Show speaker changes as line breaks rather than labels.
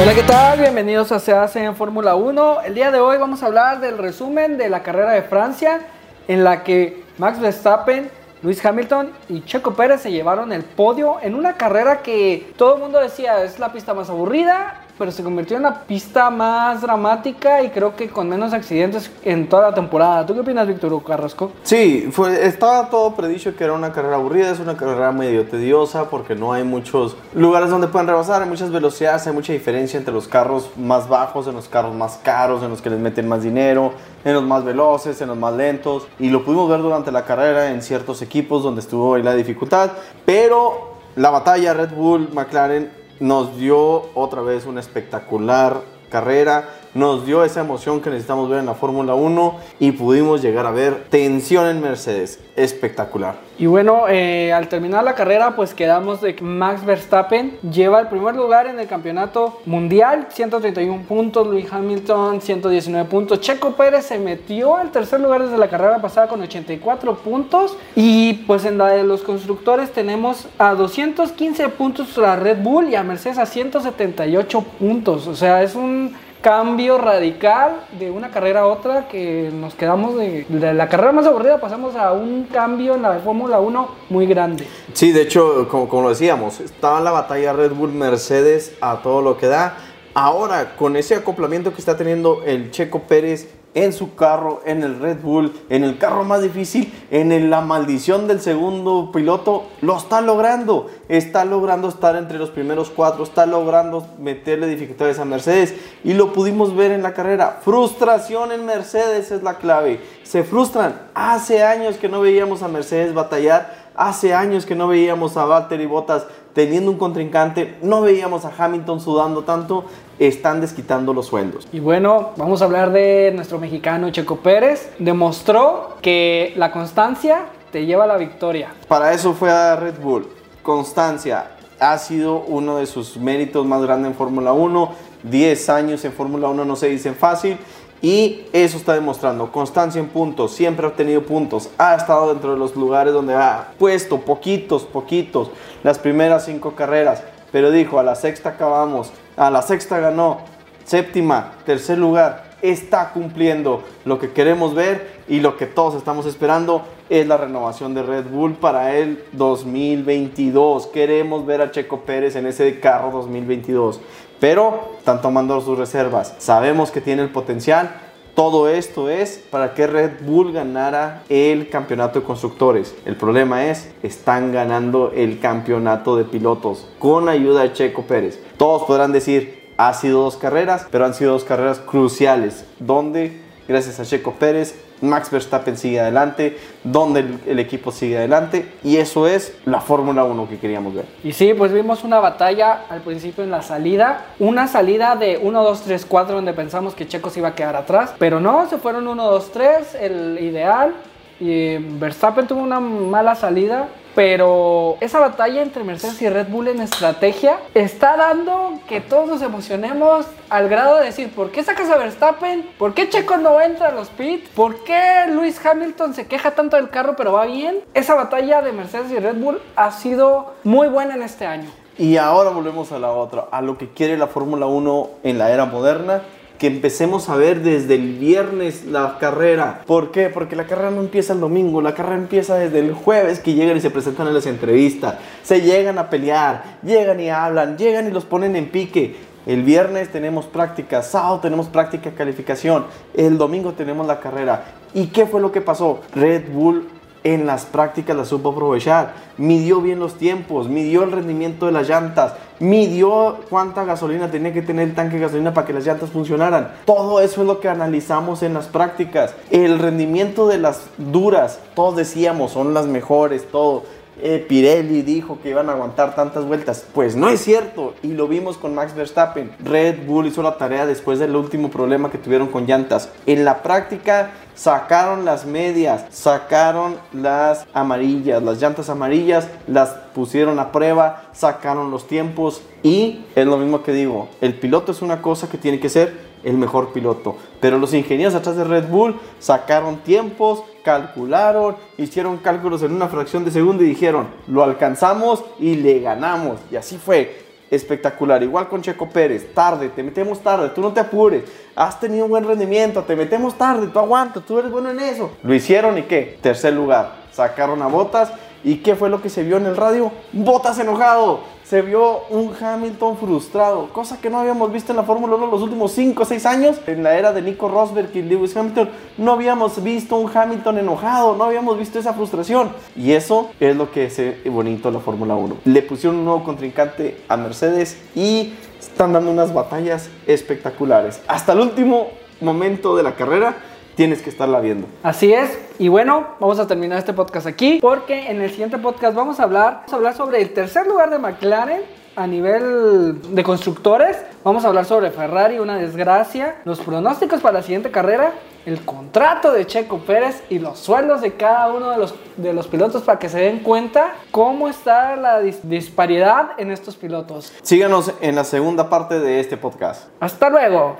Hola, ¿qué tal? Bienvenidos a Se en Fórmula 1. El día de hoy vamos a hablar del resumen de la carrera de Francia, en la que Max Verstappen, Luis Hamilton y Checo Pérez se llevaron el podio en una carrera que todo el mundo decía es la pista más aburrida, pero se convirtió en la pista más dramática y creo que con menos accidentes en toda la temporada. ¿Tú qué opinas, Víctor Carrasco?
Sí, fue, estaba todo predicho que era una carrera aburrida, es una carrera medio tediosa porque no hay muchos lugares donde puedan rebasar, hay muchas velocidades, hay mucha diferencia entre los carros más bajos, en los carros más caros, en los que les meten más dinero, en los más veloces, en los más lentos, y lo pudimos ver durante la carrera en ciertos equipos donde estuvo ahí la dificultad, pero la batalla Red Bull, McLaren nos dio otra vez una espectacular carrera, nos dio esa emoción que necesitamos ver en la Fórmula 1 y pudimos llegar a ver tensión en Mercedes, espectacular.
Y bueno, eh, al terminar la carrera, pues quedamos de que Max Verstappen lleva el primer lugar en el campeonato mundial, 131 puntos, Luis Hamilton 119 puntos, Checo Pérez se metió al tercer lugar desde la carrera pasada con 84 puntos. Y pues en la de los constructores tenemos a 215 puntos a Red Bull y a Mercedes a 178 puntos, o sea, es un cambio radical de una carrera a otra que nos quedamos de, la carrera más aburrida pasamos a un cambio en la Fórmula 1 muy grande.
Sí, de hecho, como, como lo decíamos, estaba la batalla Red Bull Mercedes a todo lo que da. Ahora, con ese acoplamiento que está teniendo el Checo Pérez en su carro, en el Red Bull, en el carro más difícil, en la maldición del segundo piloto, lo está logrando. Está logrando estar entre los primeros cuatro, está logrando meterle dificultades a Mercedes y lo pudimos ver en la carrera. Frustración en Mercedes es la clave. Se frustran. Hace años que no veíamos a Mercedes batallar. Hace años que no veíamos a Valtteri Bottas teniendo un contrincante, no veíamos a Hamilton sudando tanto, están desquitando los sueldos.
Y bueno, vamos a hablar de nuestro mexicano Checo Pérez. Demostró que la constancia te lleva a la victoria.
Para eso fue a Red Bull. Constancia ha sido uno de sus méritos más grandes en Fórmula 1. 10 años en Fórmula 1 no se dicen fácil y eso está demostrando constancia en puntos, siempre ha obtenido puntos, ha estado dentro de los lugares donde ha puesto poquitos, poquitos, las primeras cinco carreras, pero dijo, a la sexta acabamos, a la sexta ganó, séptima, tercer lugar, está cumpliendo lo que queremos ver y lo que todos estamos esperando es la renovación de Red Bull para el 2022. Queremos ver a Checo Pérez en ese carro 2022 pero están tomando sus reservas. Sabemos que tiene el potencial. Todo esto es para que Red Bull ganara el campeonato de constructores. El problema es, están ganando el campeonato de pilotos con ayuda de Checo Pérez. Todos podrán decir, ha sido dos carreras, pero han sido dos carreras cruciales, donde gracias a Checo Pérez Max Verstappen sigue adelante, donde el, equipo sigue adelante y eso es la Fórmula 1 que queríamos ver.
Y sí, pues vimos una batalla al principio en la salida, una salida de 1, 2, 3, 4 donde pensamos que Checo se iba a quedar atrás, pero no, se fueron 1, 2, 3, el ideal y Verstappen tuvo una mala salida pero esa batalla entre Mercedes y Red Bull en estrategia está dando que todos nos emocionemos al grado de decir, ¿por qué sacas a Verstappen? ¿Por qué Checo no entra a los pits? ¿Por qué Luis Hamilton se queja tanto del carro pero va bien? Esa batalla de Mercedes y Red Bull ha sido muy buena en este año.
Y ahora volvemos a la otra, a lo que quiere la Fórmula 1 en la era moderna que empecemos a ver desde el viernes la carrera. ¿Por qué? Porque la carrera no empieza el domingo, la carrera empieza desde el jueves que llegan y se presentan en las entrevistas, se llegan a pelear, llegan y hablan, llegan y los ponen en pique. El viernes tenemos práctica, sábado tenemos práctica calificación, el domingo tenemos la carrera. ¿Y qué fue lo que pasó? Red Bull en las prácticas la supo aprovechar, midió bien los tiempos, midió el rendimiento de las llantas, midió cuánta gasolina tenía que tener el tanque de gasolina para que las llantas funcionaran. Todo eso es lo que analizamos en las prácticas. El rendimiento de las duras, todos decíamos, son las mejores, todo eh, Pirelli dijo que iban a aguantar tantas vueltas. Pues no es cierto. Y lo vimos con Max Verstappen. Red Bull hizo la tarea después del último problema que tuvieron con llantas. En la práctica sacaron las medias, sacaron las amarillas, las llantas amarillas, las pusieron a prueba, sacaron los tiempos. Y es lo mismo que digo, el piloto es una cosa que tiene que ser el mejor piloto. Pero los ingenieros atrás de Red Bull sacaron tiempos, calcularon, hicieron cálculos en una fracción de segundo y dijeron, lo alcanzamos y le ganamos. Y así fue. Espectacular. Igual con Checo Pérez, tarde, te metemos tarde, tú no te apures, has tenido un buen rendimiento, te metemos tarde, tú aguantas, tú eres bueno en eso. Lo hicieron y qué? Tercer lugar, sacaron a Botas. ¿Y qué fue lo que se vio en el radio? Botas enojado. Se vio un Hamilton frustrado, cosa que no habíamos visto en la Fórmula 1 los últimos 5 o 6 años. En la era de Nico Rosberg y Lewis Hamilton, no habíamos visto un Hamilton enojado, no habíamos visto esa frustración. Y eso es lo que es bonito la Fórmula 1. Le pusieron un nuevo contrincante a Mercedes y están dando unas batallas espectaculares. Hasta el último momento de la carrera tienes que estarla viendo.
Así es. Y bueno, vamos a terminar este podcast aquí porque en el siguiente podcast vamos a hablar, vamos a hablar sobre el tercer lugar de McLaren a nivel de constructores. Vamos a hablar sobre Ferrari, una desgracia, los pronósticos para la siguiente carrera, el contrato de Checo Pérez y los sueldos de cada uno de los, de los pilotos para que se den cuenta cómo está la disparidad en estos pilotos.
Síganos en la segunda parte de este podcast.
Hasta luego.